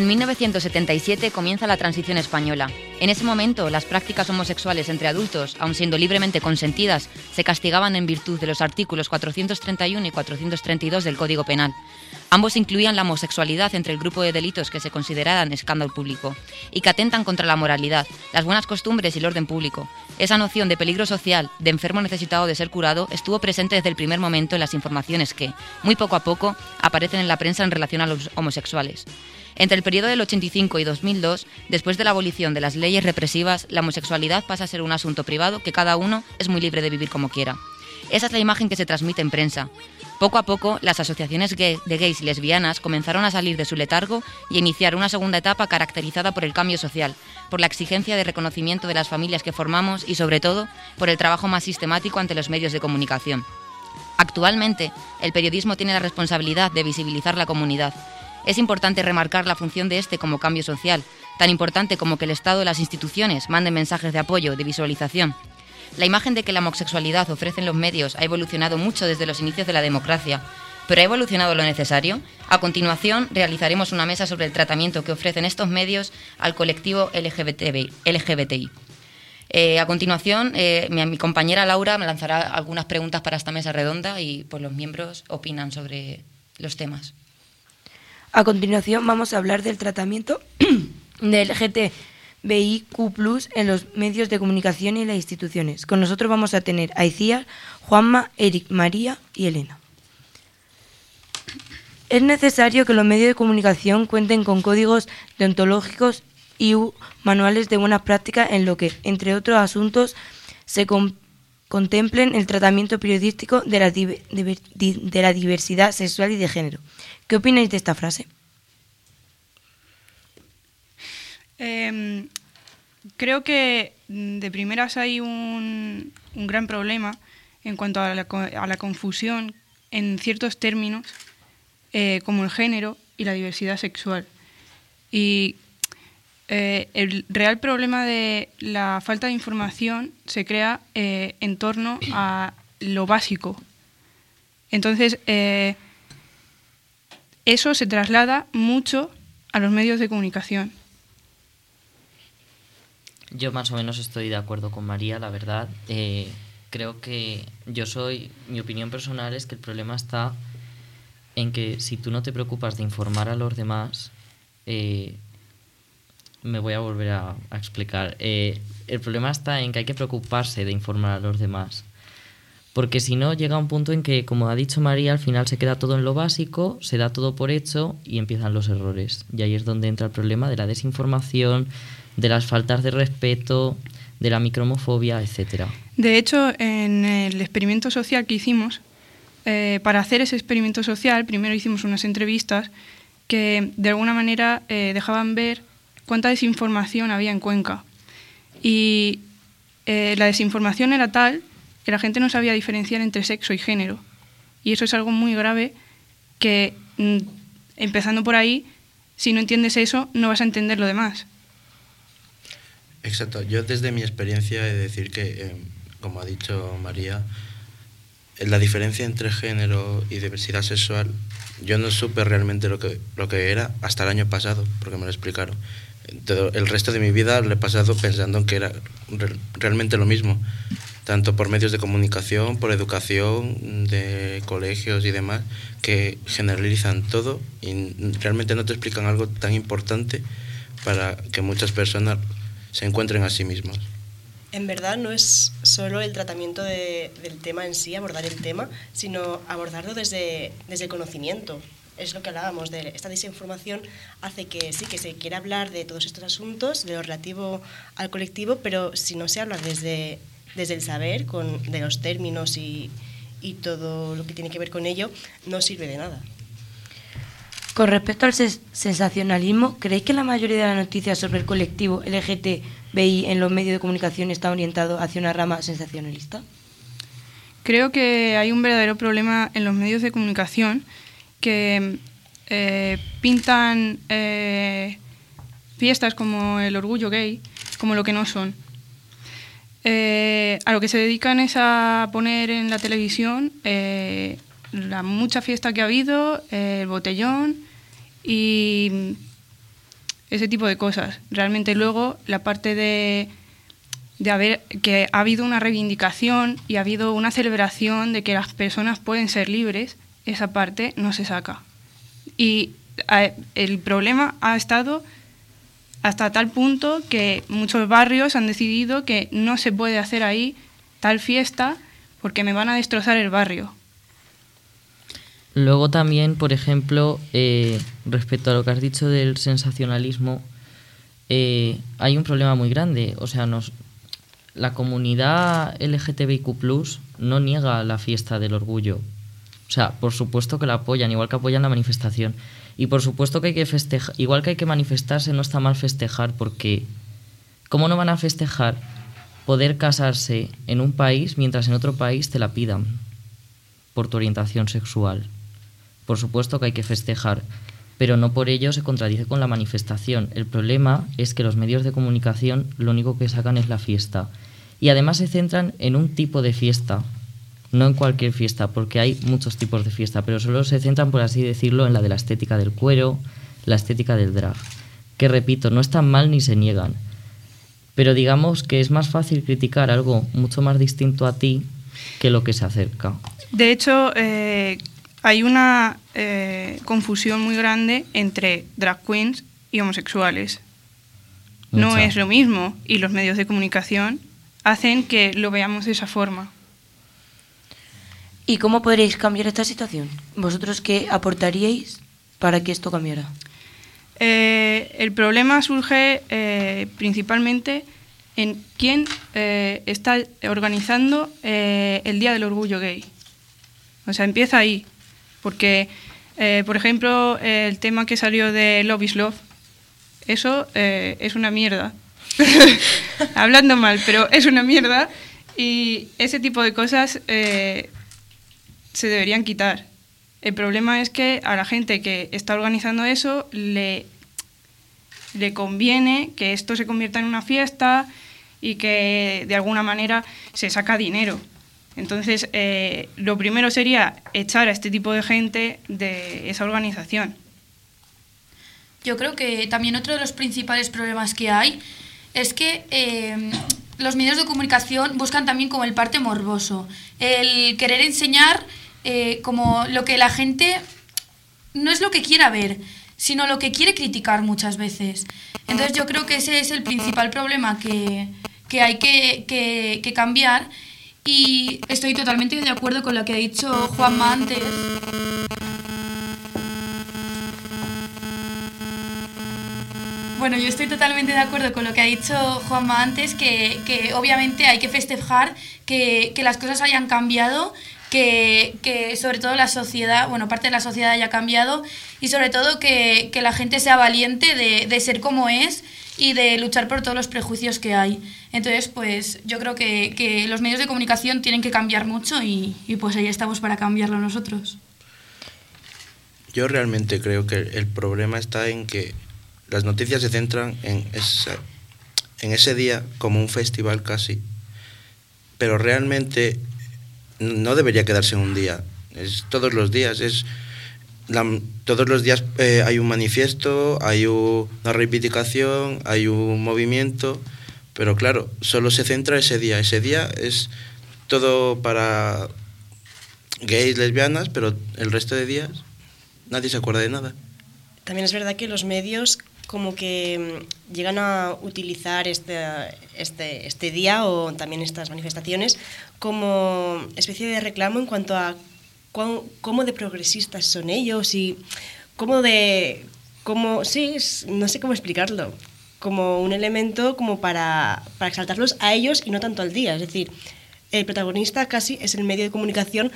En 1977 comienza la transición española. En ese momento, las prácticas homosexuales entre adultos, aun siendo libremente consentidas, se castigaban en virtud de los artículos 431 y 432 del Código Penal. Ambos incluían la homosexualidad entre el grupo de delitos que se consideraran escándalo público y que atentan contra la moralidad, las buenas costumbres y el orden público. Esa noción de peligro social, de enfermo necesitado de ser curado, estuvo presente desde el primer momento en las informaciones que, muy poco a poco, aparecen en la prensa en relación a los homosexuales. Entre el periodo del 85 y 2002, después de la abolición de las leyes represivas, la homosexualidad pasa a ser un asunto privado que cada uno es muy libre de vivir como quiera. Esa es la imagen que se transmite en prensa. Poco a poco, las asociaciones de gays y lesbianas comenzaron a salir de su letargo y a iniciar una segunda etapa caracterizada por el cambio social, por la exigencia de reconocimiento de las familias que formamos y, sobre todo, por el trabajo más sistemático ante los medios de comunicación. Actualmente, el periodismo tiene la responsabilidad de visibilizar la comunidad. Es importante remarcar la función de este como cambio social, tan importante como que el Estado y las instituciones manden mensajes de apoyo, de visualización. La imagen de que la homosexualidad ofrece en los medios ha evolucionado mucho desde los inicios de la democracia, pero ¿ha evolucionado lo necesario? A continuación, realizaremos una mesa sobre el tratamiento que ofrecen estos medios al colectivo LGBTI. Eh, a continuación, eh, mi, compañera Laura me lanzará algunas preguntas para esta mesa redonda y pues, los miembros opinan sobre los temas. A continuación, vamos a hablar del tratamiento del LGBTI BIQ en los medios de comunicación y las instituciones. Con nosotros vamos a tener a Juanma, Eric, María y Elena. Es necesario que los medios de comunicación cuenten con códigos deontológicos y manuales de buenas prácticas en lo que, entre otros asuntos, se contemplen el tratamiento periodístico de la diversidad sexual y de género. ¿Qué opináis de esta frase? Em, creo que mm, de primeras hay un, gran problema en cuanto a la, confusión en ciertos términos eh, como el género y la diversidad sexual. Y eh, el real problema de la falta de información se crea eh, en torno a lo básico. Entonces, eso se traslada mucho a los medios de comunicación. Yo más o menos estoy de acuerdo con María, la verdad. Eh, creo que yo soy, mi opinión personal es que el problema está en que si tú no te preocupas de informar a los demás, eh, me voy a volver a, explicar. Eh, el problema está en que hay que preocuparse de informar a los demás. Porque si no, llega un punto en que, como ha dicho María, al final se queda todo en lo básico, se da todo por hecho y empiezan los errores. Y ahí es donde entra el problema de la desinformación, de las faltas de respeto, de la micromofobia, etcétera. De hecho, en el experimento social que hicimos, eh, para hacer ese experimento social, primero hicimos unas entrevistas que de alguna manera eh, dejaban ver cuánta desinformación había en Cuenca. Y eh, la desinformación era tal que la gente no sabía diferenciar entre sexo y género. Y eso es algo muy grave que, mm, empezando por ahí, si no entiendes eso, no vas a entender lo demás. Exacto. Yo desde mi experiencia he de decir que, eh, como ha dicho María, la diferencia entre género y diversidad sexual, yo no supe realmente lo que, lo que era hasta el año pasado, porque me lo explicaron. el resto de mi vida lo he pasado pensando que era realmente lo mismo, tanto por medios de comunicación, por educación, de colegios y demás, que generalizan todo y realmente no te explican algo tan importante para que muchas personas se encuentren a sí mismos. En verdad no es solo el tratamiento del tema en sí, abordar el tema, sino abordarlo desde, desde el conocimiento. Es lo que hablábamos de esta desinformación hace que sí, que se quiera hablar de todos estos asuntos, de lo relativo al colectivo, pero si no se habla desde, desde el saber, con, de los términos y, y todo lo que tiene que ver con ello, no sirve de nada. Con respecto al sensacionalismo, ¿creéis que la mayoría de las noticias sobre el colectivo LGTBI en los medios de comunicación está orientado hacia una rama sensacionalista? Creo que hay un verdadero problema en los medios de comunicación que eh, pintan eh, fiestas como el orgullo gay como lo que no son. Eh, a lo que se dedican es a poner en la televisión la mucha fiesta que ha habido, el botellón y ese tipo de cosas. Realmente luego la parte de, de haber que ha habido una reivindicación y ha habido una celebración de que las personas pueden ser libres, esa parte no se saca. Y eh, el problema ha estado hasta tal punto que muchos barrios han decidido que no se puede hacer ahí tal fiesta porque me van a destrozar el barrio. Luego también, por ejemplo, eh, respecto a lo que has dicho del sensacionalismo, eh, hay un problema muy grande. O sea, nos, la comunidad LGTBIQ no niega la fiesta del orgullo. O sea, por supuesto que la apoyan, igual que apoyan la manifestación. Y por supuesto que hay que festejar, igual que hay que manifestarse, no está mal festejar, porque ¿cómo no van a festejar poder casarse en un país mientras en otro país te la pidan por tu orientación sexual? Por supuesto que hay que festejar, pero no por ello se contradice con la manifestación. El problema es que los medios de comunicación lo único que sacan es la fiesta. Y además se centran en un tipo de fiesta, no en cualquier fiesta, porque hay muchos tipos de fiesta, pero solo se centran, por así decirlo, en la de la estética del cuero, la estética del drag, que repito, no están mal ni se niegan, pero digamos que es más fácil criticar algo mucho más distinto a ti que lo que se acerca. De hecho, eh, hay una eh, confusión muy grande entre drag queens y homosexuales. No es lo mismo y los medios de comunicación hacen que lo veamos de esa forma. ¿Y cómo podréis cambiar esta situación? ¿Vosotros qué aportaríais para que esto cambiara? Eh, el problema surge eh, principalmente en quién eh, está organizando el Día del Orgullo Gay. O sea, empieza ahí. Porque, por ejemplo, el tema que salió de Love is Love, eso es una mierda. Hablando mal, pero es una mierda. Y ese tipo de cosas se deberían quitar. El problema es que a la gente que está organizando eso le, le conviene que esto se convierta en una fiesta y que de alguna manera se saca dinero. Entonces, eh, lo primero sería echar a este tipo de gente de esa organización. Yo creo que también otro de los principales problemas que hay es que eh, los medios de comunicación buscan también como el parte morboso, el querer enseñar eh, como lo que la gente no es lo que quiera ver, sino lo que quiere criticar muchas veces. Entonces yo creo que ese es el principal problema que, hay que, que, cambiar y estoy totalmente de acuerdo con lo que ha dicho Juanma antes. Bueno, yo estoy totalmente de acuerdo con lo que ha dicho Juanma antes, que, que obviamente hay que festejar que, que, las cosas hayan cambiado que, sobre todo la sociedad, bueno, parte de la sociedad haya cambiado y sobre todo que, la gente sea valiente de, ser como es y de luchar por todos los prejuicios que hay. Entonces, pues yo creo que, los medios de comunicación tienen que cambiar mucho y, pues ahí estamos para cambiarlo nosotros. Yo realmente creo que el problema está en que las noticias se centran en, ese día como un festival casi, pero realmente no debería quedarse en un día, es todos los días, es todos los días eh, hay un manifiesto, hay una reivindicación, hay un movimiento, pero claro, solo se centra ese día, ese día es todo para gays, lesbianas, pero el resto de días nadie se acuerda de nada. También es verdad que los medios como que mm, llegan a utilizar este, este, este día o también estas manifestaciones como especie de reclamo en cuanto a cómo de progresistas son ellos y cómo de... Cómo, sí, no sé cómo explicarlo, como un elemento como para, para exaltarlos a ellos y no tanto al día. Es decir, el protagonista casi es el medio de comunicación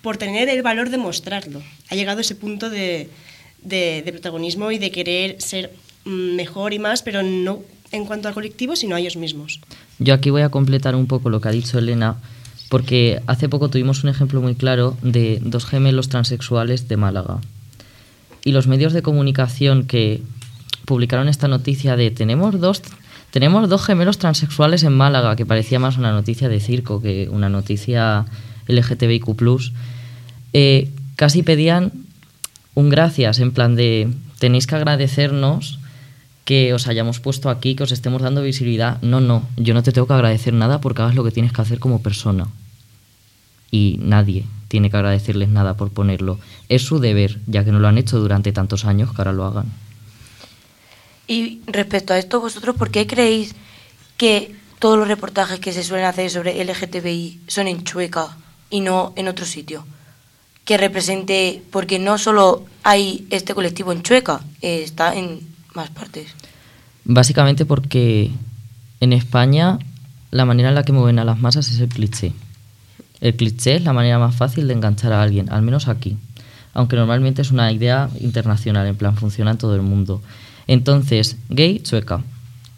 por tener el valor de mostrarlo. Ha llegado ese punto de, de protagonismo y de querer ser mejor y más, pero no en cuanto al colectivo, sino a ellos mismos. Yo aquí voy a completar un poco lo que ha dicho Elena, porque hace poco tuvimos un ejemplo muy claro de dos gemelos transexuales de Málaga. Y los medios de comunicación que publicaron esta noticia de tenemos dos, tenemos dos gemelos transexuales en Málaga, que parecía más una noticia de circo que una noticia LGTBIQ, eh, casi pedían un gracias, en plan de tenéis que agradecernos que os hayamos puesto aquí, que os estemos dando visibilidad. No, no, yo no te tengo que agradecer nada porque hagas lo que tienes que hacer como persona. Y nadie tiene que agradecerles nada por ponerlo. Es su deber, ya que no lo han hecho durante tantos años, que ahora lo hagan. Y respecto a esto, vosotros, ¿por qué creéis que todos los reportajes que se suelen hacer sobre LGTBI son en Chueca y no en otro sitio? Que represente, porque no solo hay este colectivo en Chueca, eh, está en más partes. Básicamente porque en España la manera en la que mueven a las masas es el cliché. El cliché es la manera más fácil de enganchar a alguien, al menos aquí. Aunque normalmente es una idea internacional, en plan funciona en todo el mundo. Entonces, gay, chueca.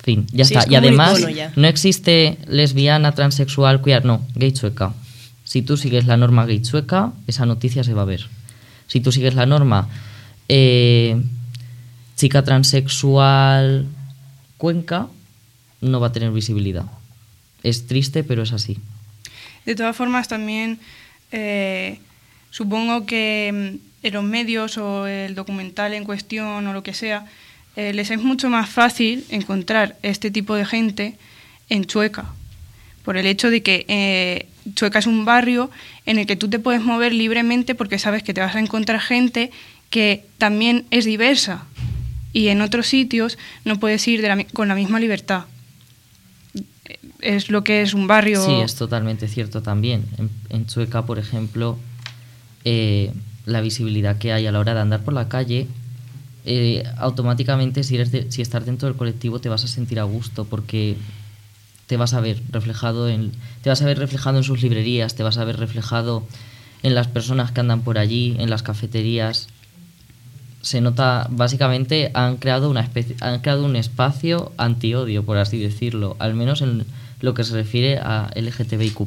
Fin, ya Sí, está. es Y además, ya. no existe lesbiana, transexual, queer, no, gay chueca. Si tú sigues la norma gay chueca, esa noticia se va a ver. Si tú sigues la norma eh, chica transexual cuenca, no va a tener visibilidad. Es triste, pero es así. De todas formas, también eh, supongo que mm, en los medios o el documental en cuestión o lo que sea, eh, les es mucho más fácil encontrar este tipo de gente en Chueca, por el hecho de que eh, Chueca es un barrio en el que tú te puedes mover libremente porque sabes que te vas a encontrar gente que también es diversa y en otros sitios no puedes ir de la con la misma libertad. Es lo que es un barrio. Sí, es totalmente cierto también. En, en Chueca, por ejemplo, eh, la visibilidad que hay a la hora de andar por la calle, eh, automáticamente si, eres de- si estás dentro del colectivo te vas a sentir a gusto porque te vas a ver reflejado en te vas a ver reflejado en sus librerías, te vas a ver reflejado en las personas que andan por allí, en las cafeterías. Se nota, básicamente han creado una especie, han creado un espacio antiodio, por así decirlo, al menos en lo que se refiere a LGTBIQ+.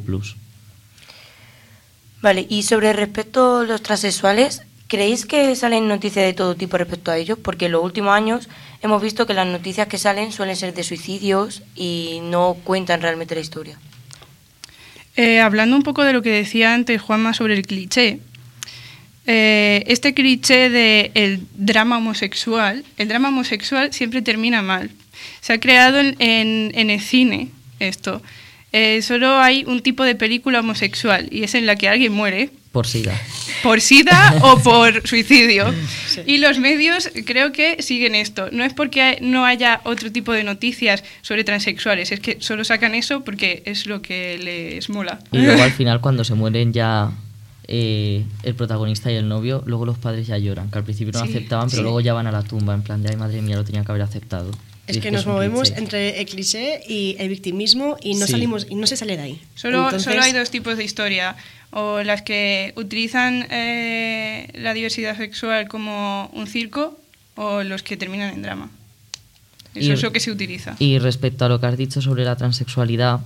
Vale, y sobre respecto a los transexuales, ¿creéis que salen noticias de todo tipo respecto a ellos? Porque en los últimos años hemos visto que las noticias que salen suelen ser de suicidios y no cuentan realmente la historia. Eh, hablando un poco de lo que decía antes Juanma sobre el cliché, eh, este cliché del el drama homosexual, el drama homosexual siempre termina mal. Se ha creado en, en- en el cine esto. Eh, solo hay un tipo de película homosexual y es en la que alguien muere Por SIDA. por sida o por suicidio. Y los medios creo que siguen esto. No es porque no haya otro tipo de noticias sobre transexuales, es que solo sacan eso porque es lo que les mola. Y luego al final cuando se mueren ya eh, el protagonista y el novio, luego los padres ya lloran, que al principio no Sí, aceptaban, pero sí. luego ya van a la tumba en plan de, ay madre mía, lo tenía que haber aceptado. Es que nos movemos cliché. entre el cliché y el victimismo y no Sí. salimos y no se sale de ahí. Solo, Entonces, solo hay dos tipos de historia, o las que utilizan eh, la diversidad sexual como un circo, o los que terminan en drama. Eso Y- es lo que se utiliza. Y respecto a lo que has dicho sobre la transexualidad,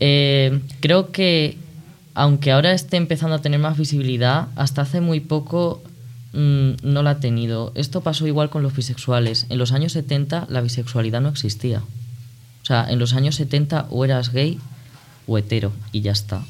eh, creo que aunque ahora esté empezando a tener más visibilidad, hasta hace muy poco mm, no la ha tenido. Esto pasó igual con los bisexuales. En los años 70 la bisexualidad no existía. O sea, en los años 70 o eras gay o hetero y ya está.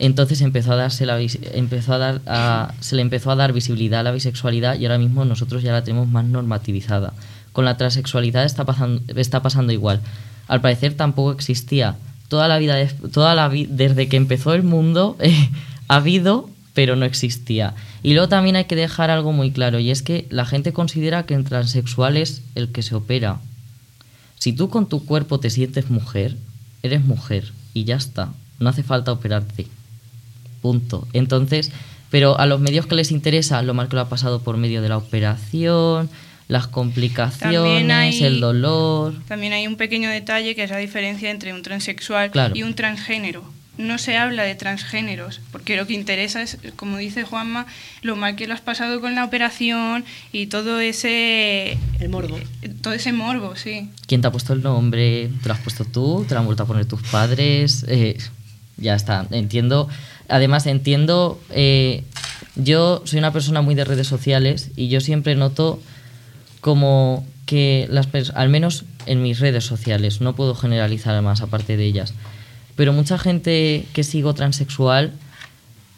Entonces empezó a darse la empezó a dar se le empezó a dar visibilidad a la bisexualidad y ahora mismo nosotros ya la tenemos más normativizada. Con la transexualidad está pasando, está pasando igual. Al parecer tampoco existía. Toda la vida, toda la desde que empezó el mundo eh, ha habido, pero no existía. Y luego también hay que dejar algo muy claro y es que la gente considera que el transexual es el que se opera. Si tú con tu cuerpo te sientes mujer, eres mujer y ya está. No hace falta operarte. Punto. Entonces, pero a los medios que les interesa lo mal que lo ha pasado por medio de la operación, las complicaciones, hay- el dolor. También hay un pequeño detalle que es la diferencia entre un transexual Claro. y un transgénero. No se habla de transgéneros, porque lo que interesa es, como dice Juanma, lo mal que lo has pasado con la operación y todo ese... El morbo. Todo ese morbo, sí. ¿Quién te ha puesto el nombre? ¿Te lo has puesto tú? ¿Te lo han vuelto a poner tus padres? Eh, ya está. Entiendo. Además, entiendo. eh, yo soy una persona muy de redes sociales y yo siempre noto como que las al menos en mis redes sociales, no puedo generalizar más aparte de ellas, pero mucha gente que sigo transexual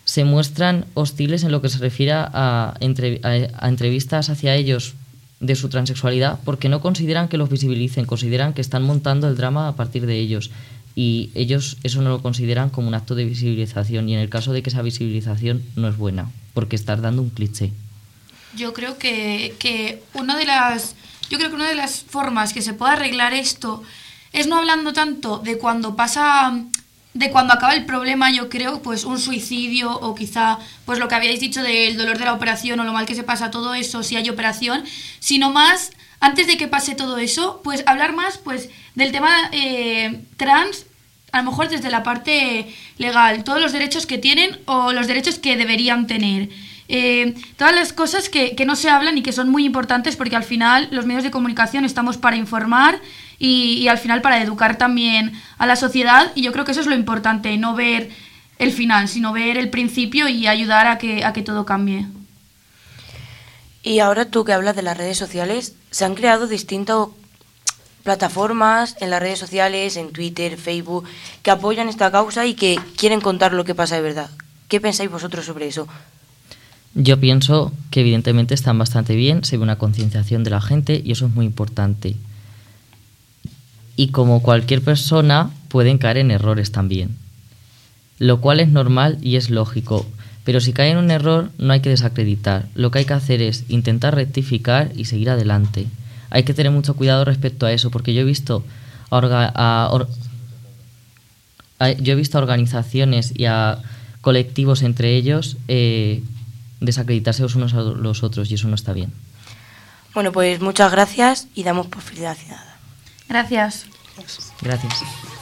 se muestran hostiles en lo que se refiere a- a entrevistas hacia ellos de su transexualidad porque no consideran que los visibilicen, consideran que están montando el drama a partir de ellos y ellos eso no lo consideran como un acto de visibilización y en el caso de que esa visibilización no es buena porque estás dando un cliché. Yo creo que, que una de las yo creo que una de las formas que se puede arreglar esto es no hablando tanto de cuando pasa de cuando acaba el problema, yo creo, pues un suicidio o quizá pues lo que habíais dicho del dolor de la operación o lo mal que se pasa todo eso si hay operación, sino más antes de que pase todo eso, pues hablar más pues del tema eh, trans, a lo mejor desde la parte legal, todos los derechos que tienen o los derechos que deberían tener. Eh, todas las cosas que, que no se hablan y que son muy importantes porque al final los medios de comunicación estamos para informar y, al final para educar también a la sociedad y yo creo que eso es lo importante, no ver el final, sino ver el principio y ayudar a que, a que todo cambie. Y ahora tú que hablas de las redes sociales, se han creado distintas plataformas en las redes sociales, en Twitter, Facebook, que apoyan esta causa y que quieren contar lo que pasa de verdad. ¿Qué pensáis vosotros sobre eso? Yo pienso que evidentemente están bastante bien, se ve una concienciación de la gente y eso es muy importante. Y como cualquier persona pueden caer en errores también, lo cual es normal y es lógico, pero si cae en un error no hay que desacreditar, lo que hay que hacer es intentar rectificar y seguir adelante. Hay que tener mucho cuidado respecto a eso, porque yo he visto a, yo he visto organizaciones y a colectivos entre ellos eh, desacreditarse los unos a los otros y eso no está bien. Bueno, pues muchas gracias y damos por felicidad. Gracias. Gracias.